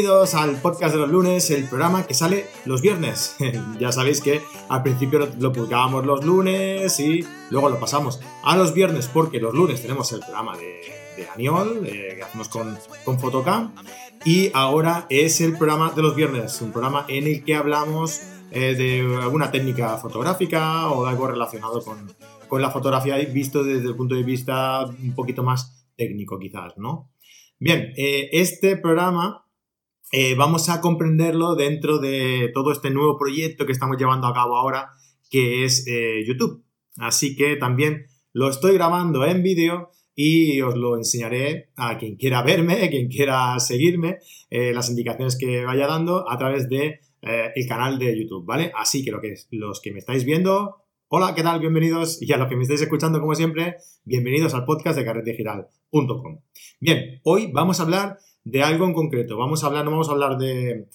Bienvenidos al podcast de los lunes, el programa que sale los viernes. ya sabéis que al principio lo publicábamos los lunes y luego lo pasamos a los viernes porque los lunes tenemos el programa de, de Aniol eh, que hacemos con, con Photocam y ahora es el programa de los viernes, un programa en el que hablamos eh, de alguna técnica fotográfica o algo relacionado con, con la fotografía visto desde el punto de vista un poquito más técnico quizás, ¿no? Bien, eh, este programa eh, vamos a comprenderlo dentro de todo este nuevo proyecto que estamos llevando a cabo ahora, que es eh, YouTube. Así que también lo estoy grabando en vídeo y os lo enseñaré a quien quiera verme, a quien quiera seguirme, eh, las indicaciones que vaya dando a través de el canal de YouTube, ¿vale? Así que, lo que los que me estáis viendo, hola, ¿qué tal? Bienvenidos. Y a los que me estáis escuchando, como siempre, bienvenidos al podcast de carretdigital.com. Bien, hoy vamos a hablar de algo en concreto. Vamos a hablar, no vamos a hablar de,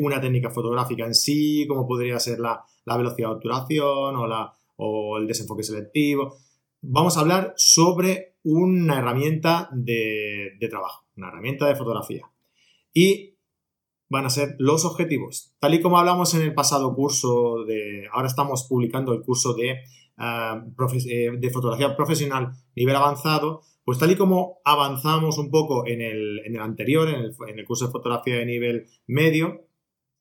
una técnica fotográfica en sí, como podría ser la, velocidad de obturación o, la, o el desenfoque selectivo. Vamos a hablar sobre una herramienta de, trabajo, una herramienta de fotografía. Y van a ser los objetivos. Tal y como hablamos en el pasado curso de, ahora estamos publicando el curso de, ah, eh, de fotografía profesional nivel avanzado, pues tal y como avanzamos un poco en el, anterior, en el, curso de fotografía de nivel medio,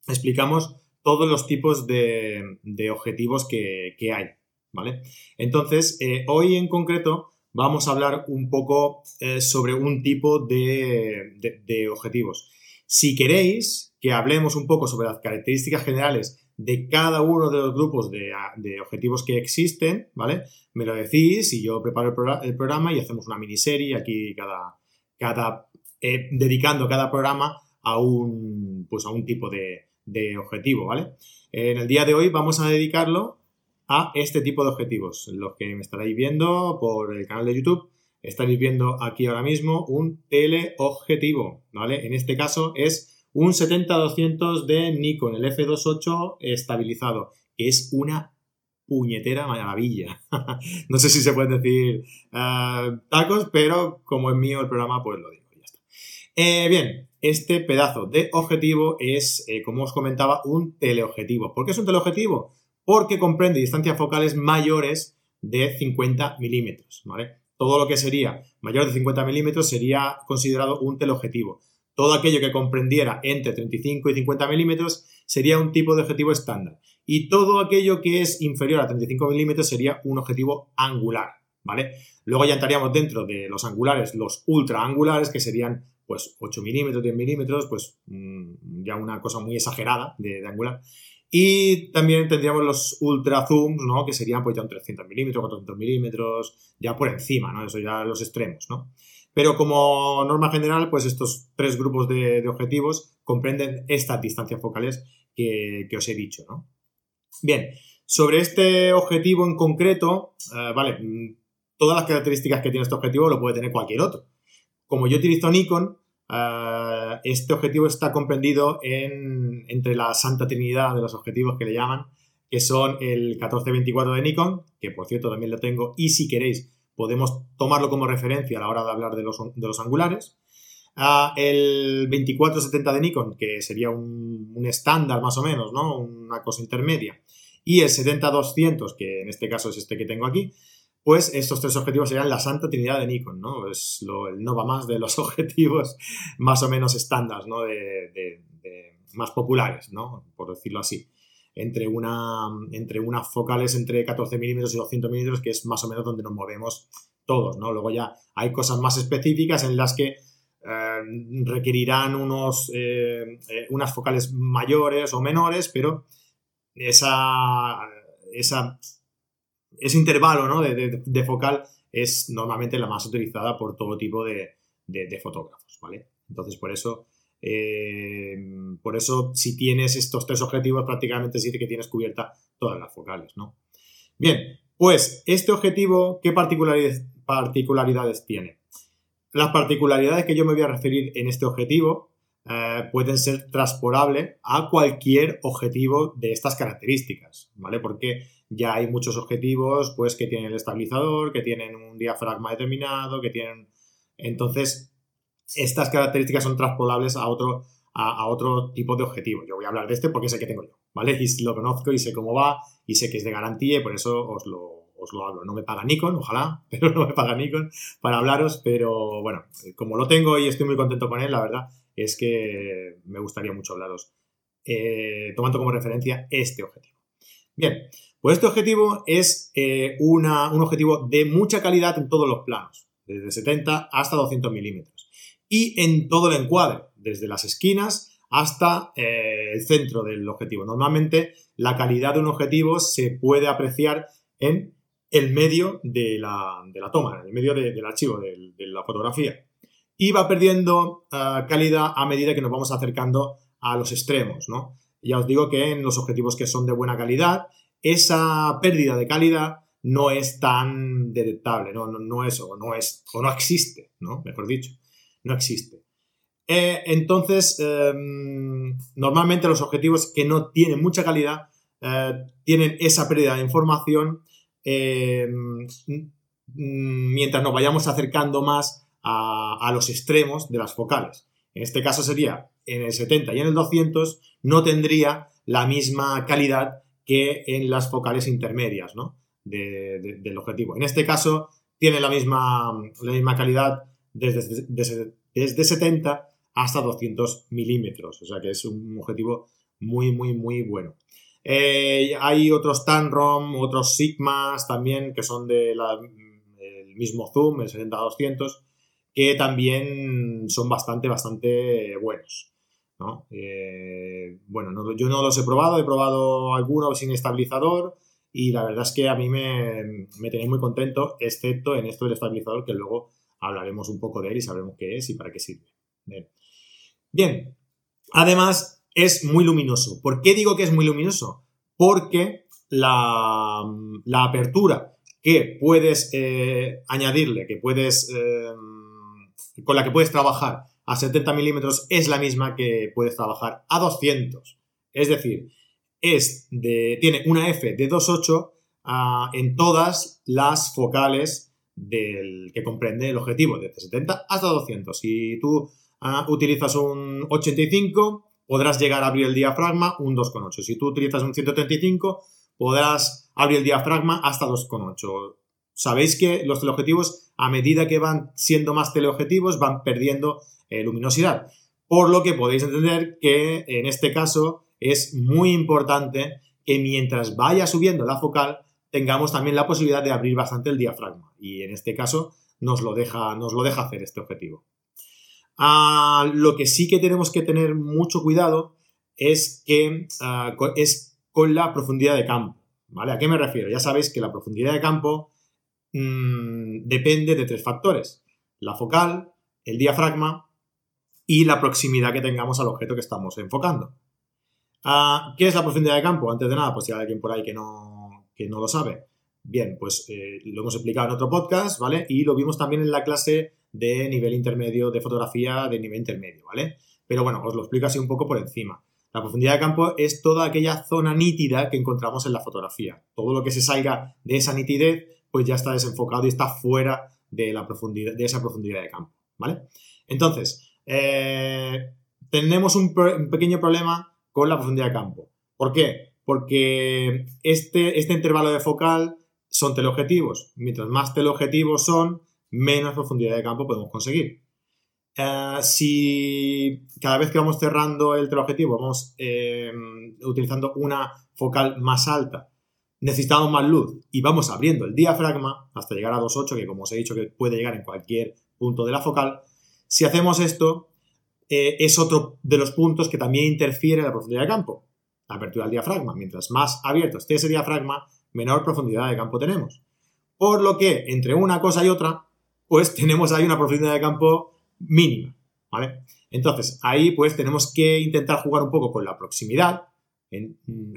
explicamos todos los tipos de, objetivos que, hay, ¿vale? Entonces, eh, hoy en concreto vamos a hablar un poco eh, sobre un tipo de objetivos. Si queréis que hablemos un poco sobre las características generales de cada uno de los grupos de, objetivos que existen, ¿vale? Me lo decís y yo preparo el, programa y hacemos una miniserie aquí cada, cada eh, dedicando cada programa a un, pues a un tipo de, objetivo, ¿vale? En el día de hoy vamos a dedicarlo a este tipo de objetivos. Los que me estaréis viendo por el canal de YouTube, estaréis viendo aquí ahora mismo un teleobjetivo, ¿vale? En este caso es un 70-200 de Nikon, el F28 estabilizado, que es una puñetera maravilla. no sé si se pueden decir eh, tacos, pero como es mío el programa, pues lo digo, ya está. Eh, bien, este pedazo de objetivo es, eh, como os comentaba, un teleobjetivo. ¿Por qué es un teleobjetivo? Porque comprende distancias focales mayores de 50 milímetros. Todo lo que sería mayor de 50 milímetros sería considerado un teleobjetivo. Todo aquello que comprendiera entre 35 y 50 milímetros sería un tipo de objetivo estándar. Y todo aquello que es inferior a 35 milímetros sería un objetivo angular, ¿vale? Luego ya entraríamos dentro de los angulares, los ultra angulares, que serían pues 8 milímetros, 10 milímetros, pues mm, ya una cosa muy exagerada de, angular. Y también tendríamos los ultra zooms, ¿no? Que serían pues ya un 300 milímetros, 400 milímetros, ya por encima, ¿no? Eso ya los extremos, ¿no? Pero como norma general, pues estos tres grupos de, objetivos comprenden estas distancias focales que, os he dicho, ¿no? Bien, sobre este objetivo en concreto, eh, vale, mm, todas las características que tiene este objetivo lo puede tener cualquier otro. Como yo utilizo Nikon, eh, este objetivo está comprendido en, entre la santa trinidad de los objetivos que le llaman, que son el 1424 de Nikon, que por cierto también lo tengo, y si queréis podemos tomarlo como referencia a la hora de hablar de los, angulares. el 2470 de Nikon, que sería un, estándar más o menos, ¿no? Una cosa intermedia. Y el 70-200, que en este caso es este que tengo aquí, pues estos tres objetivos serían la santa trinidad de Nikon, ¿no? Es lo, el no va más de los objetivos más o menos estándar, ¿no? De, más populares, ¿no? Por decirlo así entre, una, entre unas focales entre 14 milímetros y 200 milímetros, que es más o menos donde nos movemos todos, ¿no? Luego ya hay cosas más específicas en las que eh, requerirán unos, eh, eh, unas focales mayores o menores, pero esa, esa ese intervalo ¿no? de, focal es normalmente la más utilizada por todo tipo de, de fotógrafos, ¿vale? Entonces, por eso eh, por eso, si tienes estos tres objetivos, prácticamente sí que tienes cubierta todas las focales, ¿no? Bien, pues este objetivo, ¿qué particularidades, tiene? Las particularidades que yo me voy a referir en este objetivo eh, pueden ser transportables a cualquier objetivo de estas características, ¿vale? Porque ya hay muchos objetivos, pues, que tienen el estabilizador, que tienen un diafragma determinado, que tienen... Entonces, estas características son transpolables a otro, a, otro tipo de objetivo. Yo voy a hablar de este porque es el que tengo yo, ¿vale? Y lo conozco y sé cómo va y sé que es de garantía y por eso os lo, os lo hablo. No me paga Nikon, ojalá, pero no me paga Nikon para hablaros, pero bueno, como lo tengo y estoy muy contento con él, la verdad es que me gustaría mucho hablaros eh, tomando como referencia este objetivo. Bien, pues este objetivo es eh, un objetivo de mucha calidad en todos los planos, desde 70 hasta 200 milímetros. Y en todo el encuadre, desde las esquinas hasta eh, el centro del objetivo. Normalmente la calidad de un objetivo se puede apreciar en el medio de la, toma, en el medio del archivo, de, la fotografía. Y va perdiendo eh, calidad a medida que nos vamos acercando a los extremos, ¿no? Ya os digo que en los objetivos que son de buena calidad, esa pérdida de calidad no es tan detectable, no, no, es, o no es, o no existe, ¿no? Mejor dicho, no existe. Eh, entonces, em, normalmente los objetivos que no tienen mucha calidad eh, tienen esa pérdida de información em, mientras nos vayamos acercando más a, los extremos de las focales. En este caso sería en el 70 y en el 200 no tendría la misma calidad que en las focales intermedias del objetivo. En este caso tiene la misma, la misma calidad desde, desde 70 hasta 200 milímetros. O sea que es un objetivo muy, muy, muy bueno. Eh, hay otros Tanrom, otros Sigmas también que son del mismo zoom, el 70-200, que también son bastante, bastante buenos. Eh, bueno, yo no los he probado, he probado algunos sin estabilizador y la verdad es que a mí me, me tenía muy contento, excepto en esto del estabilizador, que luego hablaremos un poco de él y sabremos qué es y para qué sirve. Bien, además es muy luminoso. ¿Por qué digo que es muy luminoso? Porque la, apertura que puedes eh, añadirle, que puedes, eh, con la que puedes trabajar a 70 milímetros es la misma que puedes trabajar a 200. Es decir, es de, tiene una F de 2.8 ah, en todas las focales del, que comprende el objetivo, desde 70 hasta 200. Si tú utilizas un 85, podrás llegar a abrir el diafragma un 2,8. Si tú utilizas un 135, podrás abrir el diafragma hasta 2,8. Sabéis que los teleobjetivos, a medida que van siendo más teleobjetivos, van perdiendo eh, luminosidad. Por lo que podéis entender que en este caso es muy importante que mientras vaya subiendo la focal, tengamos también la posibilidad de abrir bastante el diafragma. Y en este caso nos lo deja, nos lo deja hacer este objetivo. Ah, lo que sí que tenemos que tener mucho cuidado es que ah, es con la profundidad de campo. ¿Vale? ¿A qué me refiero? Ya sabéis que la profundidad de campo mm, depende de tres factores. La focal, el diafragma y la proximidad que tengamos al objeto que estamos enfocando. Ah, ¿Qué es la profundidad de campo? Antes de nada, pues si hay alguien por ahí que no, que no lo sabe. Bien, pues eh, lo hemos explicado en otro podcast, ¿vale? Y lo vimos también en la clase de nivel intermedio de fotografía de nivel intermedio, ¿vale? Pero bueno, os lo explico así un poco por encima. La profundidad de campo es toda aquella zona nítida que encontramos en la fotografía. Todo lo que se salga de esa nitidez, pues ya está desenfocado y está fuera de, la profundidad, de esa profundidad de campo, ¿vale? Entonces, eh, tenemos un, un, pequeño problema con la profundidad de campo. ¿Por qué? Porque este, este intervalo de focal son teleobjetivos. Mientras más teleobjetivos son, menos profundidad de campo podemos conseguir. Eh, si cada vez que vamos cerrando el teleobjetivo vamos eh, utilizando una focal más alta, necesitamos más luz y vamos abriendo el diafragma hasta llegar a 2.8, que como os he dicho que puede llegar en cualquier punto de la focal, si hacemos esto, eh, es otro de los puntos que también interfiere en la profundidad de campo, la apertura del diafragma. Mientras más abierto esté ese diafragma, menor profundidad de campo tenemos. Por lo que entre una cosa y otra, pues tenemos ahí una profundidad de campo mínima, ¿vale? Entonces, ahí pues tenemos que intentar jugar un poco con la proximidad,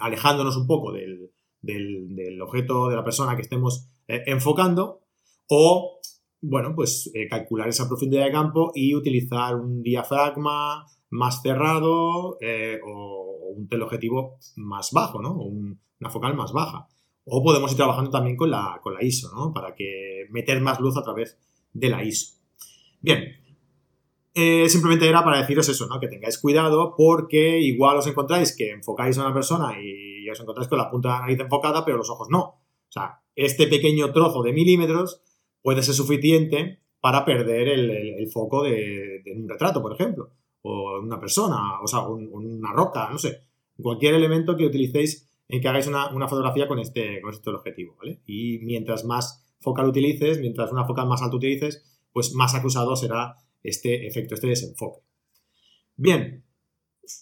alejándonos un poco del, objeto, de la persona que estemos eh, enfocando, o, bueno, pues eh, calcular esa profundidad de campo y utilizar un diafragma más cerrado eh, o, un teleobjetivo más bajo, ¿no? una focal más baja. O podemos ir trabajando también con la, con la ISO, ¿no? Para que meter más luz a través de la ISO. Bien, Eh, simplemente era para deciros eso, ¿no? Que tengáis cuidado porque igual os encontráis que enfocáis a una persona y os encontráis con la punta de la nariz enfocada, pero los ojos no. O sea, este pequeño trozo de milímetros puede ser suficiente para perder el, foco de, un retrato, por ejemplo, o una persona, o sea, una roca, no sé, cualquier elemento que utilicéis en que hagáis una, fotografía con este, con este objetivo, ¿vale? Y mientras más focal utilices, mientras una focal más alta utilices, pues más acusado será este efecto, este desenfoque. Bien,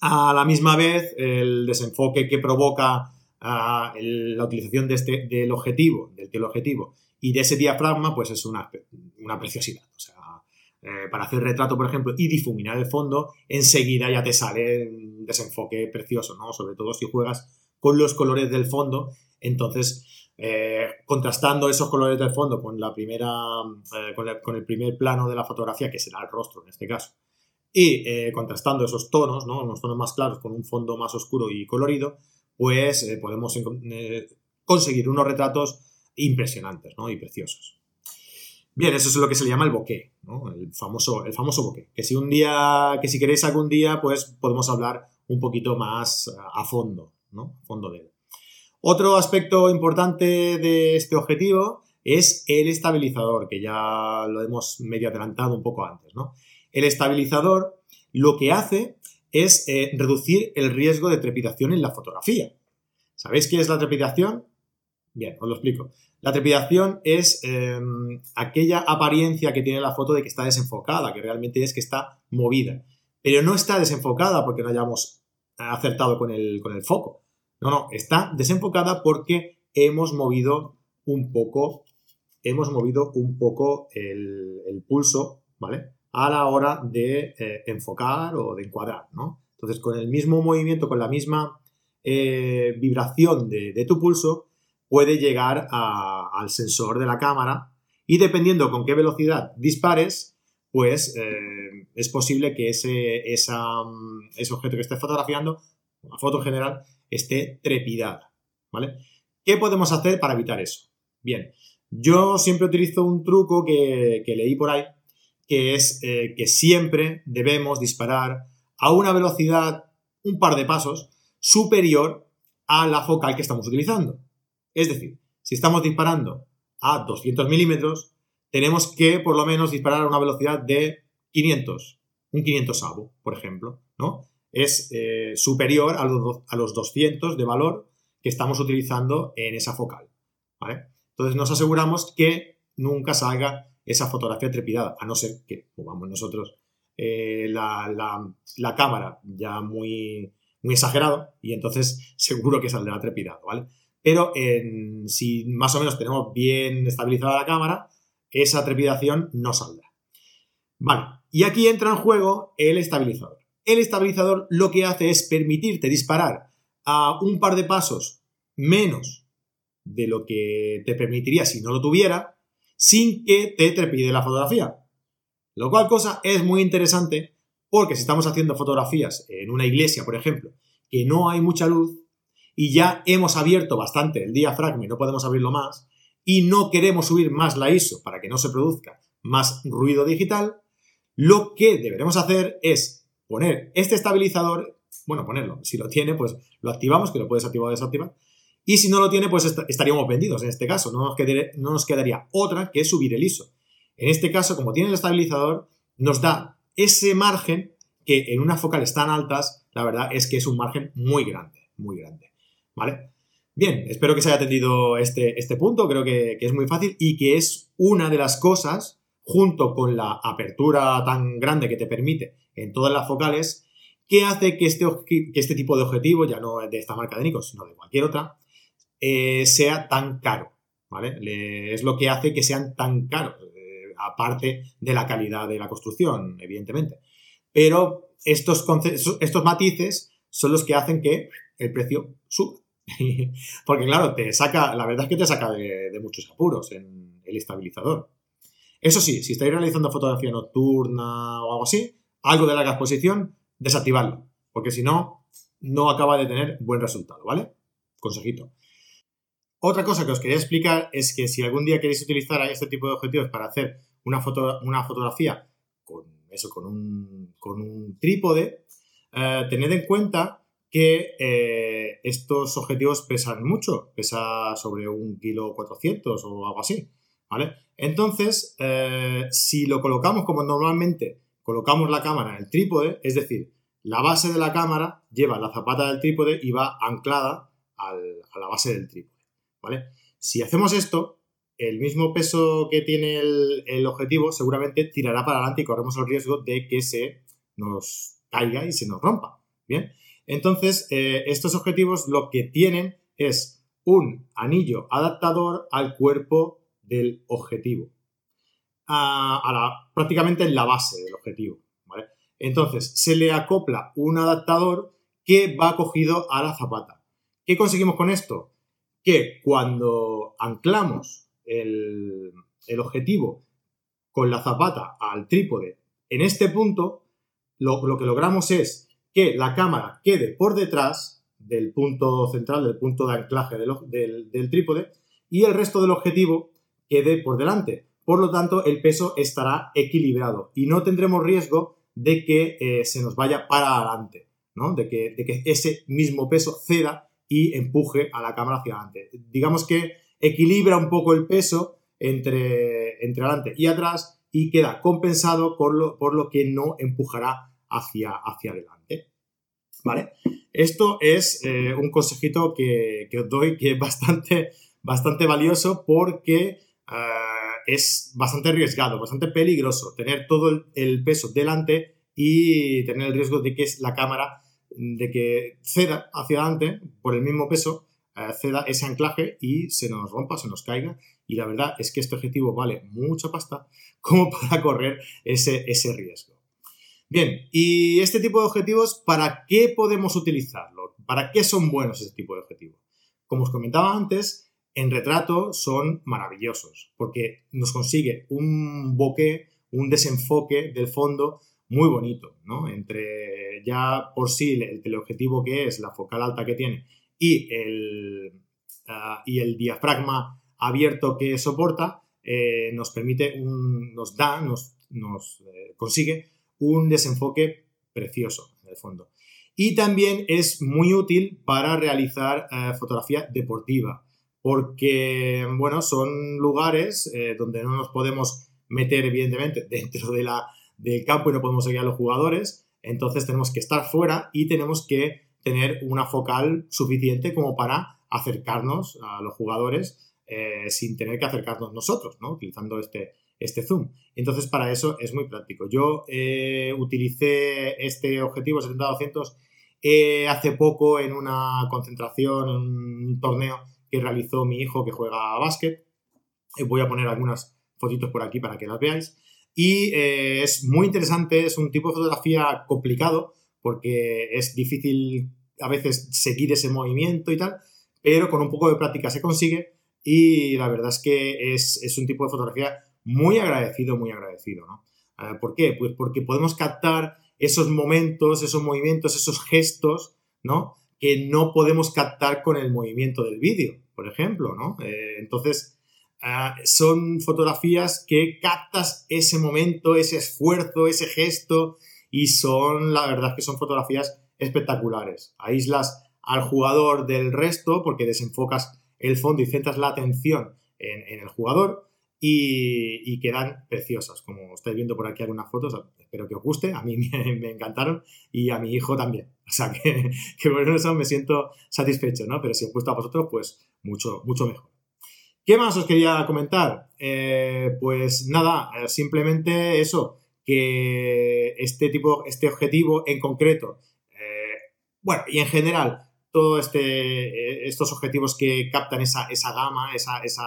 a la misma vez, el desenfoque que provoca ah, la utilización de este, del objetivo, del teleobjetivo y de ese diafragma, pues es una, preciosidad. O sea, eh, para hacer retrato, por ejemplo, y difuminar el fondo, enseguida ya te sale un desenfoque precioso, ¿no? Sobre todo si juegas con los colores del fondo, entonces eh, contrastando esos colores del fondo con la primera, eh, con, el, primer plano de la fotografía, que será el rostro en este caso, y contrastando esos tonos, ¿no? unos tonos más claros con un fondo más oscuro y colorido, pues podemos conseguir unos retratos impresionantes ¿no? y preciosos. Bien, eso es lo que se le llama el bokeh, el, famoso, el famoso bokeh, que si un día, que si queréis algún día, pues podemos hablar un poquito más a fondo, ¿no? Fondo de. Otro aspecto importante de este objetivo es el estabilizador, que ya lo hemos medio adelantado un poco antes. ¿no? El estabilizador lo que hace es eh, reducir el riesgo de trepidación en la fotografía. ¿Sabéis qué es la trepidación? Bien, os lo explico. La trepidación es em, aquella apariencia que tiene la foto de que está desenfocada, que realmente es que está movida. Pero no está desenfocada porque no hayamos acertado con el, con el foco. No, no, está desenfocada porque hemos movido un poco, hemos movido un poco el, pulso, ¿vale? A la hora de eh, enfocar o de encuadrar, ¿no? Entonces, con el mismo movimiento, con la misma eh, vibración de, tu pulso, puede llegar al sensor de la cámara y dependiendo con qué velocidad dispares, pues eh, es posible que ese, ese objeto que estés fotografiando, una foto en general, esté trepidada, ¿vale? ¿Qué podemos hacer para evitar eso? Bien, yo siempre utilizo un truco que, leí por ahí, que es eh, que siempre debemos disparar a una velocidad un par de pasos superior a la focal que estamos utilizando. Es decir, si estamos disparando a 200 milímetros, tenemos que por lo menos disparar a una velocidad de 500, un 500 avo, por ejemplo, ¿no? es eh, superior a los, a los 200 de valor que estamos utilizando en esa focal. ¿vale? Entonces nos aseguramos que nunca salga esa fotografía trepidada, a no ser que movamos nosotros eh, la, cámara ya muy, muy exagerado y entonces seguro que saldrá trepidado, ¿vale? Pero si más o menos tenemos bien estabilizada la cámara, esa trepidación no saldrá. Vale, y aquí entra en juego el estabilizador. El estabilizador lo que hace es permitirte disparar a un par de pasos menos de lo que te permitiría si no lo tuviera, sin que te trepide la fotografía. Lo cual cosa es muy interesante porque si estamos haciendo fotografías en una iglesia, por ejemplo, que no hay mucha luz y ya hemos abierto bastante el diafragma y no podemos abrirlo más, y no queremos subir más la ISO para que no se produzca más ruido digital, lo que deberemos hacer es poner este estabilizador, bueno, ponerlo, si lo tiene, pues lo activamos, que lo puedes activar o desactivar, y si no lo tiene, pues estaríamos vendidos en este caso, no nos, no nos quedaría otra que subir el ISO. En este caso, como tiene el estabilizador, nos da ese margen que en unas focales tan altas, la verdad es que es un margen muy grande, muy grande. ¿Vale? Bien, espero que se haya atendido este, este punto, creo que, es muy fácil y que es una de las cosas, junto con la apertura tan grande que te permite en todas las focales, que hace que este, este tipo de objetivo, ya no de esta marca de Nikon, sino de cualquier otra, eh, sea tan caro. ¿vale? es lo que hace que sean tan caros, eh, aparte de la calidad de la construcción, evidentemente. Pero estos, estos matices son los que hacen que el precio suba. Porque claro, te saca, la verdad es que te saca de, muchos apuros en el estabilizador. Eso sí, si estáis realizando fotografía nocturna o algo así, algo de larga exposición, desactivarlo, porque si no, no acaba de tener buen resultado, ¿vale? Consejito. Otra cosa que os quería explicar es que si algún día queréis utilizar este tipo de objetivos para hacer una, foto, una fotografía con eso, con un, con un trípode, eh, tened en cuenta que eh, estos objetivos pesan mucho, pesa sobre un kilo 400 o algo así, ¿vale? Entonces, eh, si lo colocamos como normalmente colocamos la cámara en el trípode, es decir, la base de la cámara lleva la zapata del trípode y va anclada a la base del trípode, ¿vale? Si hacemos esto, el mismo peso que tiene el, objetivo seguramente tirará para adelante y corremos el riesgo de que se nos caiga y se nos rompa. Bien, entonces eh, estos objetivos lo que tienen es un anillo adaptador al cuerpo del objetivo, a, prácticamente en la base del objetivo. Entonces se le acopla un adaptador que va cogido a la zapata. ¿Qué conseguimos con esto? Que cuando anclamos el, objetivo con la zapata al trípode en este punto, lo, que logramos es que la cámara quede por detrás del punto central, del punto de anclaje del, trípode, y el resto del objetivo quede por delante. Por lo tanto, el peso estará equilibrado y no tendremos riesgo de que eh, se nos vaya para adelante, ¿no? de, que, de que ese mismo peso ceda y empuje a la cámara hacia adelante. Digamos que equilibra un poco el peso entre, entre adelante y atrás y queda compensado por lo, por lo que no empujará hacia, hacia adelante. ¿Vale? Esto es eh, un consejito que, os doy que es bastante, bastante valioso porque eh, es bastante arriesgado, bastante peligroso tener todo el, peso delante y tener el riesgo de que la cámara de que ceda hacia adelante por el mismo peso ceda ese anclaje y se nos rompa, se nos caiga. Y la verdad es que este objetivo vale mucha pasta como para correr ese, ese riesgo. Bien, y este tipo de objetivos, ¿para qué podemos utilizarlo? ¿Para qué son buenos este tipo de objetivos? Como os comentaba antes, en retrato son maravillosos porque nos consigue un bokeh, un desenfoque del fondo muy bonito, ¿no? Entre ya por sí el teleobjetivo que es, la focal alta que tiene y el, ah, y el diafragma abierto que soporta eh, nos permite, un, nos da, nos, nos eh, consigue un desenfoque precioso en el fondo. Y también es muy útil para realizar eh, fotografía deportiva, porque, bueno, son lugares donde no nos podemos meter, evidentemente, dentro de la, del campo y no podemos seguir a los jugadores, entonces tenemos que estar fuera y tenemos que tener una focal suficiente como para acercarnos a los jugadores eh, sin tener que acercarnos nosotros, ¿no? Utilizando este, este zoom. Entonces, para eso es muy práctico. Yo eh, utilicé este objetivo 70-200 eh, hace poco en una concentración, en un torneo que realizó mi hijo que juega a básquet. voy a poner algunas fotitos por aquí para que las veáis. Y es muy interesante, es un tipo de fotografía complicado porque es difícil a veces seguir ese movimiento y tal, pero con un poco de práctica se consigue y la verdad es que es, un tipo de fotografía muy agradecido, muy agradecido, ¿no? ¿Por qué? Pues porque podemos captar esos momentos, esos movimientos, esos gestos, ¿no? Que no podemos captar con el movimiento del vídeo, por ejemplo, ¿no? Eh, entonces, ah, son fotografías que captas ese momento, ese esfuerzo, ese gesto, y son, la verdad que son fotografías espectaculares. Aíslas al jugador del resto porque desenfocas el fondo y centras la atención en, el jugador y, quedan preciosas. Como estáis viendo por aquí algunas fotos, espero que os guste, a mí me, encantaron y a mi hijo también. O sea que, por eso me siento satisfecho, ¿no? Pero si os gusta a vosotros, pues mucho, mucho mejor. ¿Qué más os quería comentar? Eh, pues nada, eh, simplemente eso, que este tipo, este objetivo en concreto, eh, bueno, y en general, todos este, estos objetivos que captan esa, esa gama, esa, esa,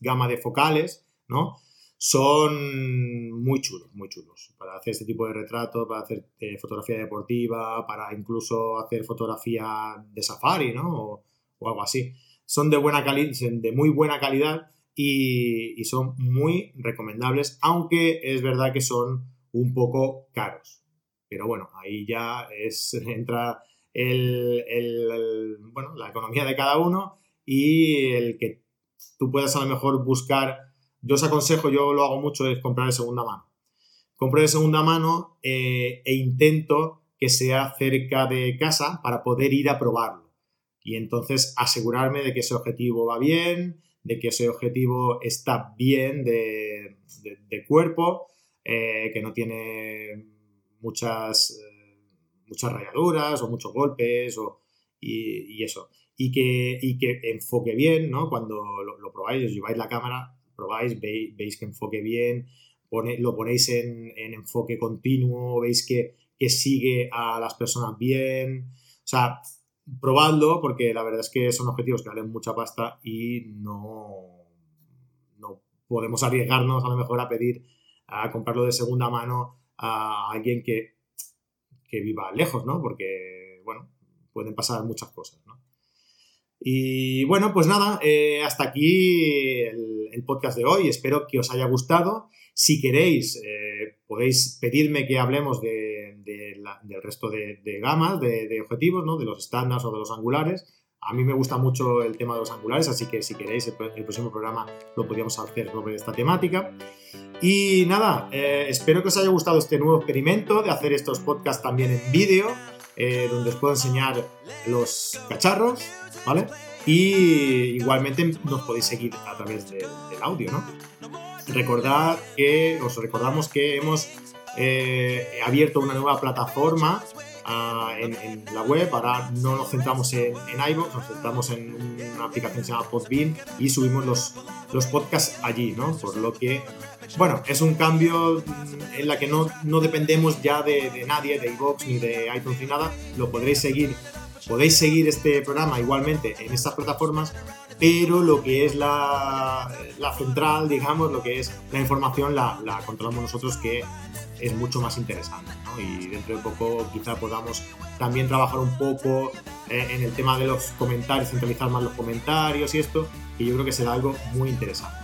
gama de focales, ¿no? Son muy chulos, muy chulos. Para hacer este tipo de retratos, para hacer eh, fotografía deportiva, para incluso hacer fotografía de safari, ¿no? O, algo así. Son de, buena de muy buena calidad y, son muy recomendables, aunque es verdad que son un poco caros. Pero bueno, ahí ya es, entra el, bueno, la economía de cada uno y el que tú puedas a lo mejor buscar, yo os aconsejo, yo lo hago mucho, es comprar de segunda mano. compro de segunda mano eh, e intento que sea cerca de casa para poder ir a probarlo. Y entonces asegurarme de que ese objetivo va bien, de que ese objetivo está bien de, cuerpo, eh, que no tiene muchas, eh, muchas rayaduras o muchos golpes y, eso. Y que, que enfoque bien, ¿no? Cuando lo, probáis, os lleváis la cámara, probáis, veis, que enfoque bien, lo ponéis en, enfoque continuo, veis que, que sigue a las personas bien. O sea, probadlo porque la verdad es que son objetivos que valen mucha pasta y no, no podemos arriesgarnos a lo mejor a pedir a comprarlo de segunda mano a alguien que, que viva lejos, ¿no? Porque, bueno, pueden pasar muchas cosas, ¿no? Y bueno, pues nada, eh, hasta aquí el, podcast de hoy. Espero que os haya gustado. Si queréis, eh, podéis pedirme que hablemos de del resto de, gamas, de, objetivos, ¿no? de los estándares o de los angulares. A mí me gusta mucho el tema de los angulares, así que si queréis el, próximo programa lo podríamos hacer sobre esta temática. Y nada, eh, espero que os haya gustado este nuevo experimento de hacer estos podcasts también en vídeo, eh, donde os puedo enseñar los cacharros, ¿vale? Y igualmente nos podéis seguir a través del audio, ¿no? Recordad que, os recordamos que hemos eh, abierto una nueva plataforma ah, en, la web. Ahora no nos centramos en, en iVoox, nos centramos en una aplicación que se llama Podbean y subimos los, los podcasts allí, ¿no? Por lo que, bueno, es un cambio en la que no, no dependemos ya de, nadie, de iVoox ni de iTunes ni nada. Lo podréis seguir, podéis seguir este programa igualmente en estas plataformas pero lo que es la, la, central, digamos, lo que es la información la, la controlamos nosotros, que es mucho más interesante. Y dentro de poco quizá podamos también trabajar un poco eh, en el tema de los comentarios, centralizar más los comentarios y esto, que yo creo que será algo muy interesante.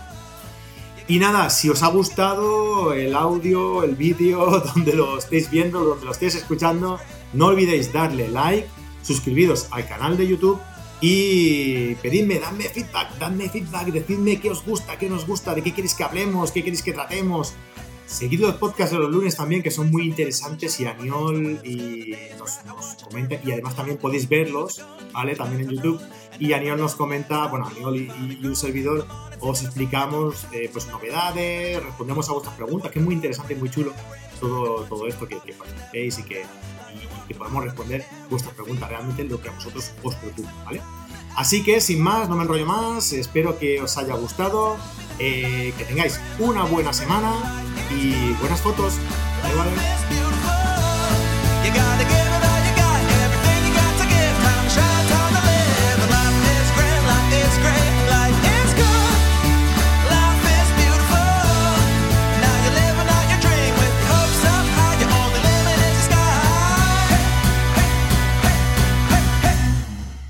Y nada, si os ha gustado el audio, el vídeo, donde lo estéis viendo, donde lo estéis escuchando, no olvidéis darle like, suscribiros al canal de YouTube y pedidme, dadme feedback, dadme feedback, decidme qué os gusta, qué nos gusta, de qué queréis que hablemos, qué queréis que tratemos, Seguid los podcasts de los lunes también, que son muy interesantes y Aniol y nos, comenta, y además también podéis verlos, ¿vale? También en YouTube. Y Aniol nos comenta, bueno, Aniol y, un servidor os explicamos eh, pues novedades, respondemos a vuestras preguntas, que es muy interesante y muy chulo todo, todo esto que, que participéis y que, y, podemos responder vuestras preguntas, realmente lo que a vosotros os preocupa, ¿vale? Así que sin más, no me enrollo más, espero que os haya gustado, eh, que tengáis una buena semana y buenas fotos.